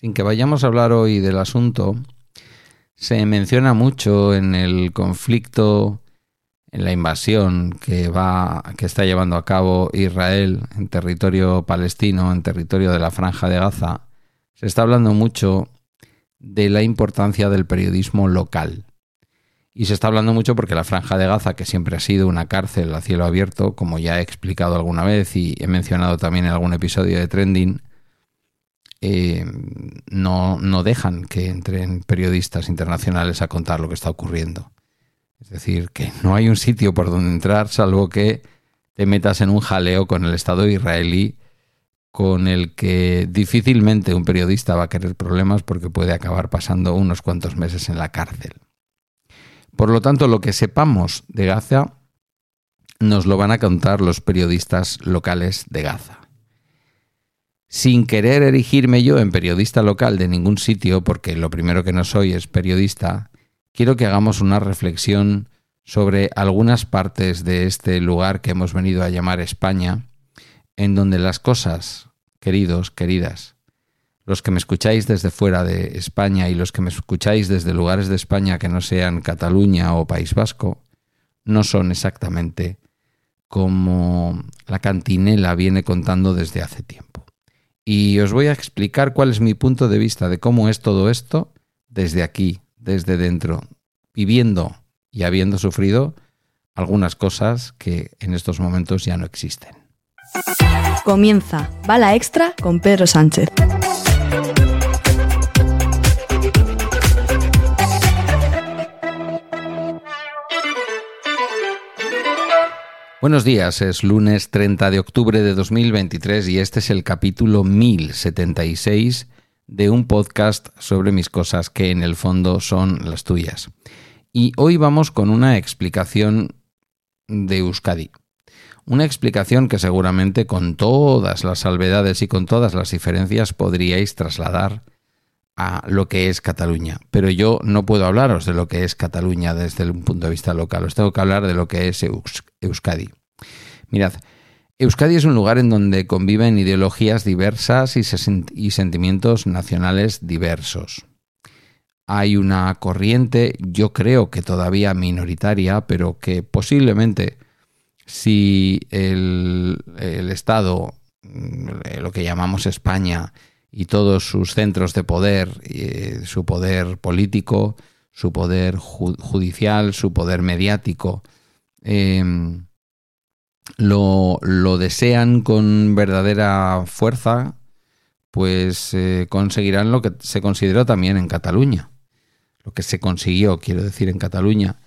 sin que vayamos a hablar hoy del asunto, se menciona mucho en el conflicto, en la invasión que va, que está llevando a cabo Israel en territorio palestino, en territorio de la Franja de Gaza. Se está hablando mucho de la importancia del periodismo local. Y se está hablando mucho porque la Franja de Gaza, que siempre ha sido una cárcel a cielo abierto, como ya he explicado alguna vez y he mencionado también en algún episodio de Trending, eh, no, no dejan que entren periodistas internacionales a contar lo que está ocurriendo. Es decir, que no hay un sitio por donde entrar salvo que te metas en un jaleo con el Estado israelí con el que difícilmente un periodista va a querer problemas porque puede acabar pasando unos cuantos meses en la cárcel. Por lo tanto, lo que sepamos de Gaza nos lo van a contar los periodistas locales de Gaza. Sin querer erigirme yo en periodista local de ningún sitio, porque lo primero que no soy es periodista, quiero que hagamos una reflexión sobre algunas partes de este lugar que hemos venido a llamar España, en donde las cosas, queridos, queridas, los que me escucháis desde fuera de España y los que me escucháis desde lugares de España que no sean Cataluña o País Vasco, no son exactamente como la cantinela viene contando desde hace tiempo. Y os voy a explicar cuál es mi punto de vista de cómo es todo esto desde aquí, desde dentro, viviendo y habiendo sufrido algunas cosas que en estos momentos ya no existen. Comienza Bala Extra con Pedro Sánchez. Buenos días, es lunes 30 de octubre de 2023 y este es el capítulo 1076 de un podcast sobre mis cosas que en el fondo son las tuyas. Y hoy vamos con una explicación de Euskadi. Una explicación que seguramente con todas las salvedades y con todas las diferencias podríais trasladar a lo que es Cataluña. Pero yo no puedo hablaros de lo que es Cataluña desde un punto de vista local, os tengo que hablar de lo que es Euskadi. Mirad, Euskadi es un lugar en donde conviven ideologías diversas y, sentimientos nacionales diversos. Hay una corriente, yo creo que todavía minoritaria, pero que posiblemente si el, el Estado, mm, lo que llamamos España, y todos sus centros de poder, eh, su poder político, su poder judicial, su poder mediático, em, lo, desean con verdadera fuerza, pues eh, conseguirán lo que se consideró también en Cataluña. Lo que se consiguió, quiero decir, en Cataluña,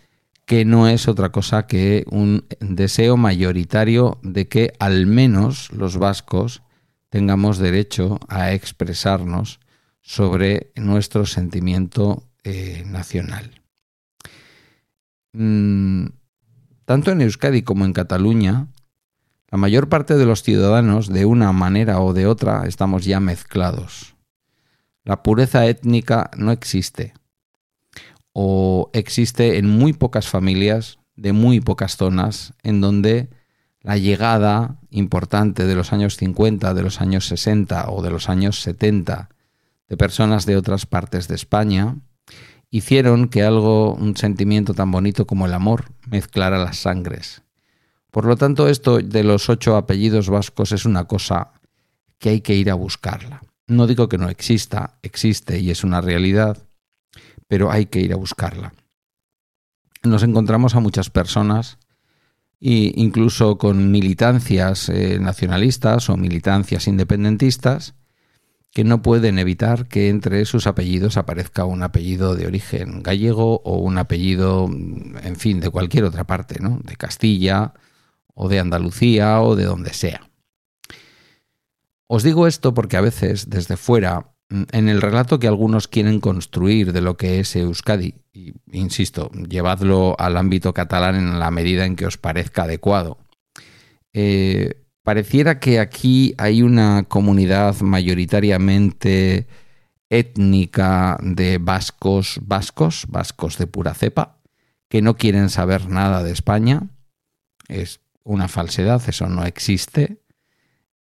que no es otra cosa que un deseo mayoritario de que al menos los vascos tengamos derecho a expresarnos sobre nuestro sentimiento eh, nacional. Mm, tanto en Euskadi como en Cataluña, la mayor parte de los ciudadanos, de una manera o de otra, estamos ya mezclados. La pureza étnica no existe, o existe en muy pocas familias, de muy pocas zonas, en donde la llegada importante de los años 50, de los años 60 o de los años 70 de personas de otras partes de España hicieron que algo, un sentimiento tan bonito como el amor, mezclara las sangres. Por lo tanto, esto de los ocho apellidos vascos es una cosa que hay que ir a buscarla. No digo que no exista, existe y es una realidad, pero hay que ir a buscarla. Nos encontramos a muchas personas e incluso con militancias eh, nacionalistas o militancias independentistas que no pueden evitar que entre sus apellidos aparezca un apellido de origen gallego o un apellido, en fin, de cualquier otra parte, ¿no? De Castilla o de Andalucía o de donde sea. Os digo esto porque a veces desde fuera Mm, en el relato que algunos quieren construir de lo que es Euskadi, y insisto, llevadlo al ámbito catalán en la medida en que os parezca adecuado, eh, pareciera que aquí hay una comunidad mayoritariamente étnica de vascos, vascos, vascos de pura cepa, que no quieren saber nada de España. Es una falsedad, eso no existe.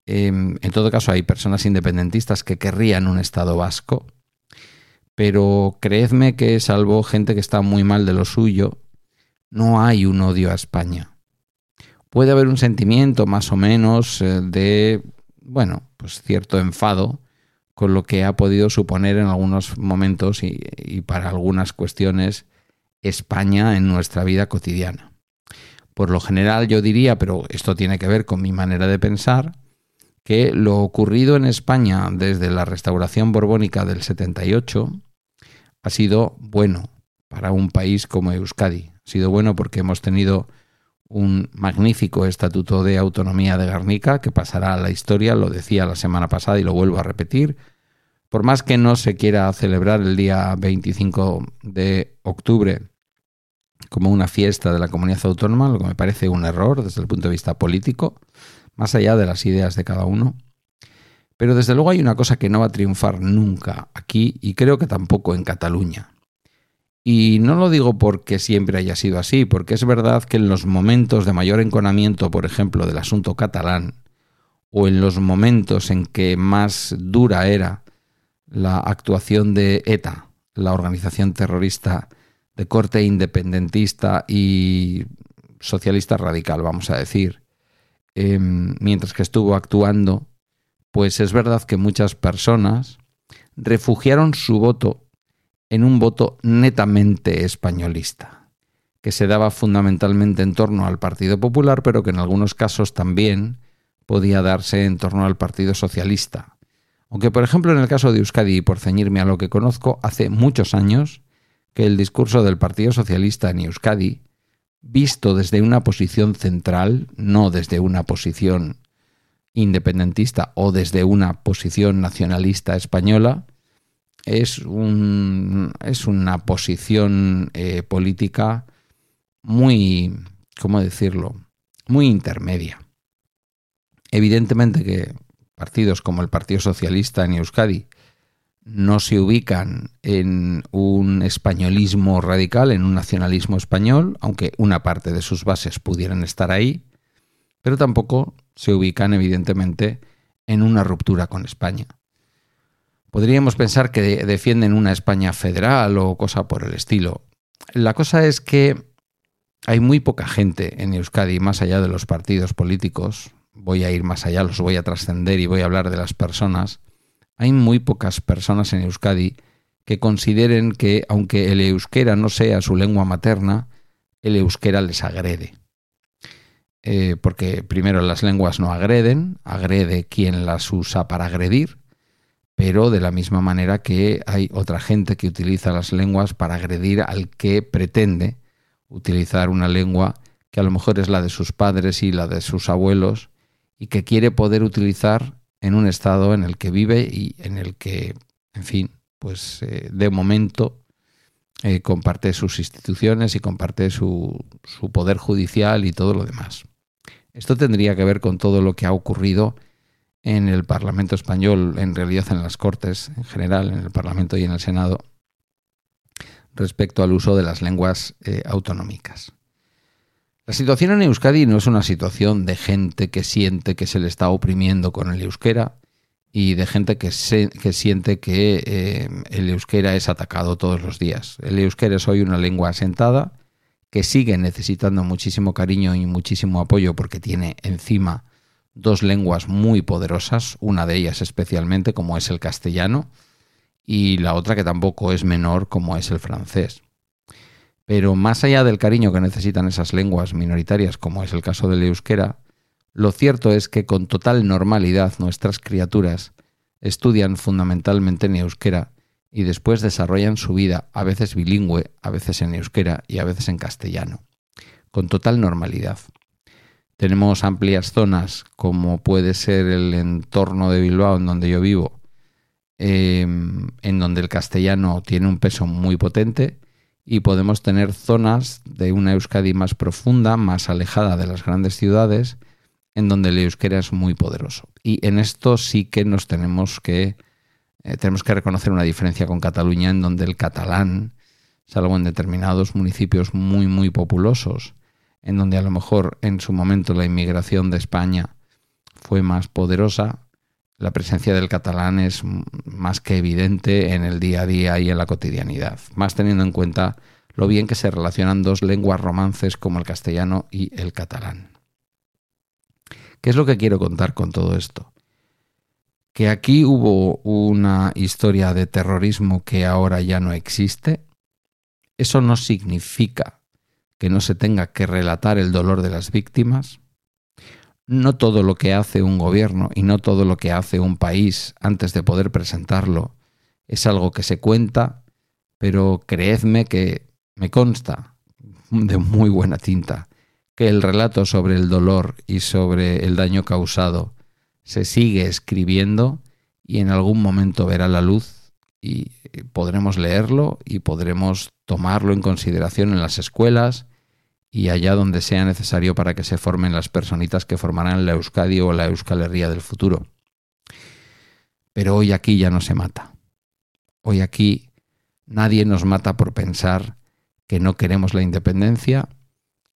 Em, en todo caso, hay personas independentistas que querrían un Estado vasco, pero creedme que salvo gente que está muy mal de lo suyo, no hay un odio a España. Puede haber un sentimiento más o menos eh, de, bueno, pues cierto enfado con lo que ha podido suponer en algunos momentos y, y para algunas cuestiones España en nuestra vida cotidiana. Por lo general yo diría, pero esto tiene que ver con mi manera de pensar, que lo ocurrido en España desde la restauración borbónica del 78 ha sido bueno para un país como Euskadi. Ha sido bueno porque hemos tenido un magnífico estatuto de autonomía de Guernica que pasará a la historia, lo decía la semana pasada y lo vuelvo a repetir. Por más que no se quiera celebrar el día 25 de octubre como una fiesta de la comunidad autónoma, lo que me parece un error desde el punto de vista político, más allá de las ideas de cada uno. Pero desde luego hay una cosa que no va a triunfar nunca aquí y creo que tampoco en Cataluña. Y no lo digo porque siempre haya sido así, porque es verdad que en los momentos de mayor enconamiento, por ejemplo, del asunto catalán, o en los momentos en que más dura era la actuación de ETA, la organización terrorista de corte independentista y socialista radical, vamos a decir, em, mientras que estuvo actuando, pues es verdad que muchas personas refugiaron su voto en un voto netamente españolista, que se daba fundamentalmente en torno al Partido Popular, pero que en algunos casos también podía darse en torno al Partido Socialista. Aunque, por ejemplo, en el caso de Euskadi, por ceñirme a lo que conozco, hace muchos años, que el discurso del Partido Socialista en Euskadi, visto desde una posición central, no desde una posición independentista o desde una posición nacionalista española, es, un, es una posición eh, política muy, ¿cómo decirlo?, muy intermedia. Evidentemente que partidos como el Partido Socialista en Euskadi no se ubican en un españolismo radical, en un nacionalismo español, aunque una parte de sus bases pudieran estar ahí, pero tampoco se ubican evidentemente en una ruptura con España. Podríamos pensar que defienden una España federal o cosa por el estilo. La cosa es que hay muy poca gente en Euskadi, más allá de los partidos políticos, voy a ir más allá, los voy a trascender y voy a hablar de las personas, hay muy pocas personas en Euskadi que consideren que, aunque el euskera no sea su lengua materna, el euskera les agrede. Eh, porque primero las lenguas no agreden, agrede quien las usa para agredir, pero de la misma manera que hay otra gente que utiliza las lenguas para agredir al que pretende utilizar una lengua que a lo mejor es la de sus padres y la de sus abuelos y que quiere poder utilizar en un estado en el que vive y en el que, en fin, pues eh, de momento eh, comparte sus instituciones y comparte su, su poder judicial y todo lo demás. Esto tendría que ver con todo lo que ha ocurrido en el Parlamento español, en realidad en las Cortes en general, en el Parlamento y en el Senado, respecto al uso de las lenguas eh, autonómicas. La situación en Euskadi no es una situación de gente que siente que se le está oprimiendo con el euskera y de gente que, que siente que eh, el euskera es atacado todos los días. El euskera es hoy una lengua asentada que sigue necesitando muchísimo cariño y muchísimo apoyo porque tiene encima dos lenguas muy poderosas, una de ellas especialmente como es el castellano y la otra que tampoco es menor como es el francés. Pero más allá del cariño que necesitan esas lenguas minoritarias, como es el caso del euskera, lo cierto es que con total normalidad nuestras criaturas estudian fundamentalmente en euskera y después desarrollan su vida, a veces bilingüe, a veces en euskera y a veces en castellano, con total normalidad. Tenemos amplias zonas, como puede ser el entorno de Bilbao, en donde yo vivo, em, en donde el castellano tiene un peso muy potente y podemos tener zonas de una Euskadi más profunda, más alejada de las grandes ciudades, en donde el euskera es muy poderoso. Y en esto sí que nos tenemos que eh, tenemos que reconocer una diferencia con Cataluña, en donde el catalán, salvo en determinados municipios muy muy populosos, en donde a lo mejor en su momento la inmigración de España fue más poderosa, la presencia del catalán es más que evidente en el día a día y en la cotidianidad, más teniendo en cuenta lo bien que se relacionan dos lenguas romances como el castellano y el catalán. ¿Qué es lo que quiero contar con todo esto? Que aquí hubo una historia de terrorismo que ahora ya no existe. Eso no significa que no se tenga que relatar el dolor de las víctimas. No todo lo que hace un gobierno y no todo lo que hace un país antes de poder presentarlo es algo que se cuenta, pero creedme que me consta de muy buena tinta que el relato sobre el dolor y sobre el daño causado se sigue escribiendo y en algún momento verá la luz y podremos leerlo y podremos tomarlo en consideración en las escuelas y allá donde sea necesario para que se formen las personitas que formarán la Euskadi o la Euskalería del futuro. Pero hoy aquí ya no se mata. Hoy aquí nadie nos mata por pensar que no queremos la independencia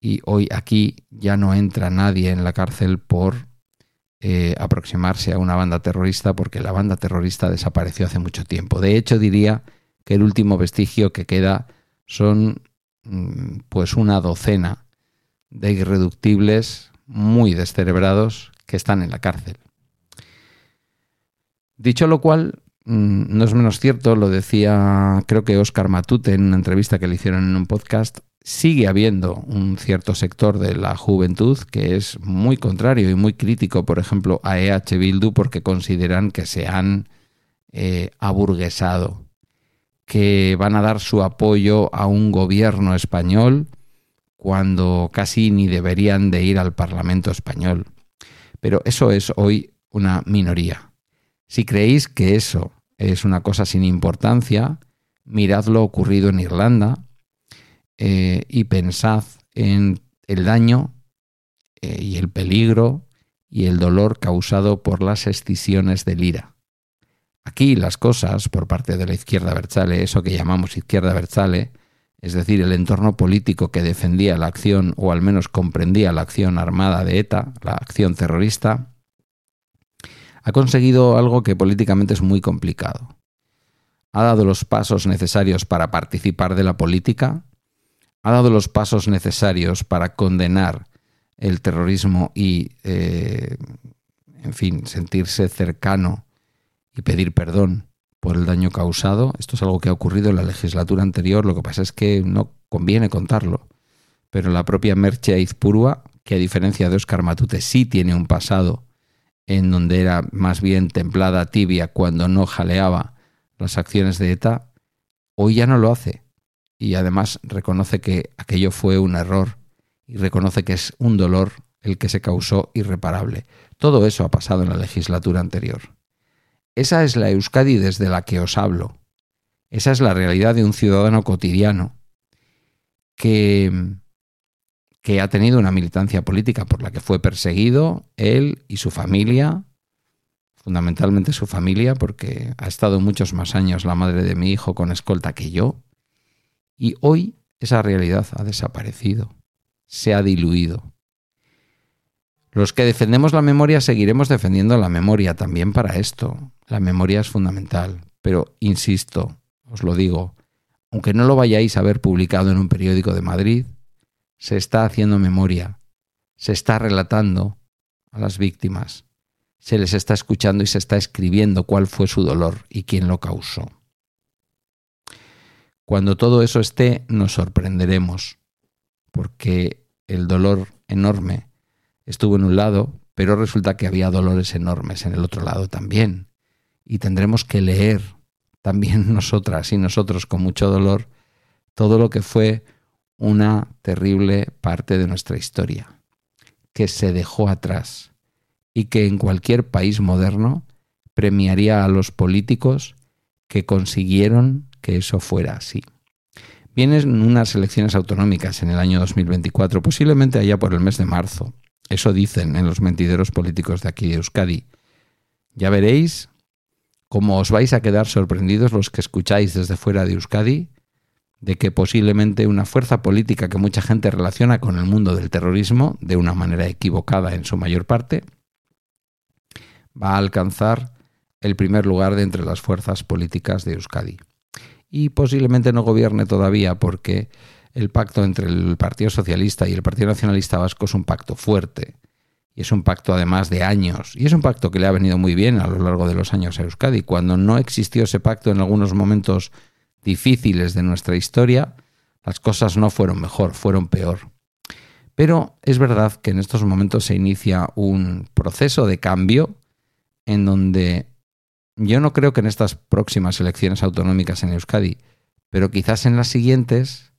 y hoy aquí ya no entra nadie en la cárcel por eh, aproximarse a una banda terrorista porque la banda terrorista desapareció hace mucho tiempo. De hecho, diría que el último vestigio que queda son pues una docena de irreductibles muy descerebrados que están en la cárcel. Dicho lo cual, mm, no es menos cierto, lo decía creo que Oscar Matute en una entrevista que le hicieron en un podcast, sigue habiendo un cierto sector de la juventud que es muy contrario y muy crítico, por ejemplo, a EH Bildu porque consideran que se han eh, aburguesado que van a dar su apoyo a un gobierno español cuando casi ni deberían de ir al Parlamento español. Pero eso es hoy una minoría. Si creéis que eso es una cosa sin importancia, mirad lo ocurrido en Irlanda eh, y pensad en el daño eh, y el peligro y el dolor causado por las escisiones del IRA. Aquí las cosas, por parte de la izquierda Berchale, eso que llamamos izquierda Berchale, es decir, el entorno político que defendía la acción o al menos comprendía la acción armada de ETA, la acción terrorista, ha conseguido algo que políticamente es muy complicado. Ha dado los pasos necesarios para participar de la política, ha dado los pasos necesarios para condenar el terrorismo y, eh, en fin, sentirse cercano y pedir perdón por el daño causado. Esto es algo que ha ocurrido en la legislatura anterior, lo que pasa es que no conviene contarlo. Pero la propia Merche Aizpurua, que a diferencia de Oscar Matute sí tiene un pasado en donde era más bien templada, tibia, cuando no jaleaba las acciones de ETA, hoy ya no lo hace. Y además reconoce que aquello fue un error y reconoce que es un dolor el que se causó irreparable. Todo eso ha pasado en la legislatura anterior. Esa es la Euskadi desde la que os hablo. Esa es la realidad de un ciudadano cotidiano que, que ha tenido una militancia política por la que fue perseguido, él y su familia, fundamentalmente su familia, porque ha estado muchos más años la madre de mi hijo con escolta que yo, y hoy esa realidad ha desaparecido, se ha diluido. Los que defendemos la memoria seguiremos defendiendo la memoria también para esto. La memoria es fundamental, pero insisto, os lo digo, aunque no lo vayáis a ver publicado en un periódico de Madrid, se está haciendo memoria, se está relatando a las víctimas, se les está escuchando y se está escribiendo cuál fue su dolor y quién lo causó. Cuando todo eso esté, nos sorprenderemos, porque el dolor enorme estuvo en un lado, pero resulta que había dolores enormes en el otro lado también. Y tendremos que leer también nosotras y nosotros con mucho dolor todo lo que fue una terrible parte de nuestra historia, que se dejó atrás y que en cualquier país moderno premiaría a los políticos que consiguieron que eso fuera así. Vienen unas elecciones autonómicas en el año 2024, posiblemente allá por el mes de marzo, eso dicen en los mentideros políticos de aquí de Euskadi. Ya veréis cómo os vais a quedar sorprendidos los que escucháis desde fuera de Euskadi de que posiblemente una fuerza política que mucha gente relaciona con el mundo del terrorismo, de una manera equivocada en su mayor parte, va a alcanzar el primer lugar de entre las fuerzas políticas de Euskadi. Y posiblemente no gobierne todavía porque el pacto entre el Partido Socialista y el Partido Nacionalista Vasco es un pacto fuerte. Y es un pacto además de años. Y es un pacto que le ha venido muy bien a lo largo de los años a Euskadi. Cuando no existió ese pacto en algunos momentos difíciles de nuestra historia, las cosas no fueron mejor, fueron peor. Pero es verdad que en estos momentos se inicia un proceso de cambio en donde yo no creo que en estas próximas elecciones autonómicas en Euskadi, pero quizás en las siguientes,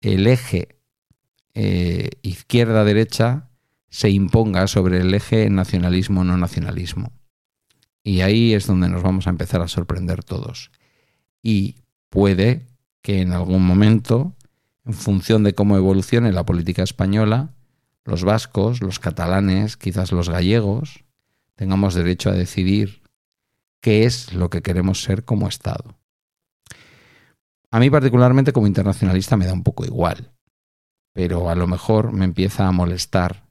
el eje eh, izquierda-derecha se imponga sobre el eje nacionalismo-no nacionalismo. Y ahí es donde nos vamos a empezar a sorprender todos. Y puede que en algún momento, en función de cómo evolucione la política española, los vascos, los catalanes, quizás los gallegos, tengamos derecho a decidir qué es lo que queremos ser como Estado. A mí particularmente como internacionalista me da un poco igual, pero a lo mejor me empieza a molestar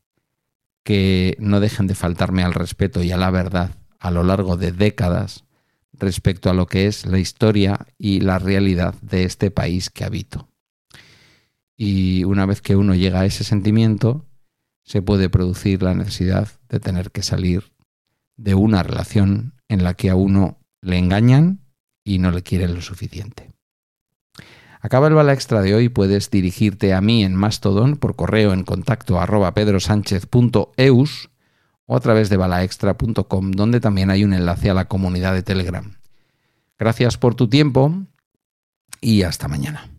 que no dejen de faltarme al respeto y a la verdad a lo largo de décadas respecto a lo que es la historia y la realidad de este país que habito. Y una vez que uno llega a ese sentimiento, se puede producir la necesidad de tener que salir de una relación en la que a uno le engañan y no le quieren lo suficiente. Acaba el bala extra de hoy, puedes dirigirte a mí en Mastodon por correo en contacto arroba pedrosánchez.eus o a través de balaextra.com, donde también hay un enlace a la comunidad de Telegram. Gracias por tu tiempo y hasta mañana.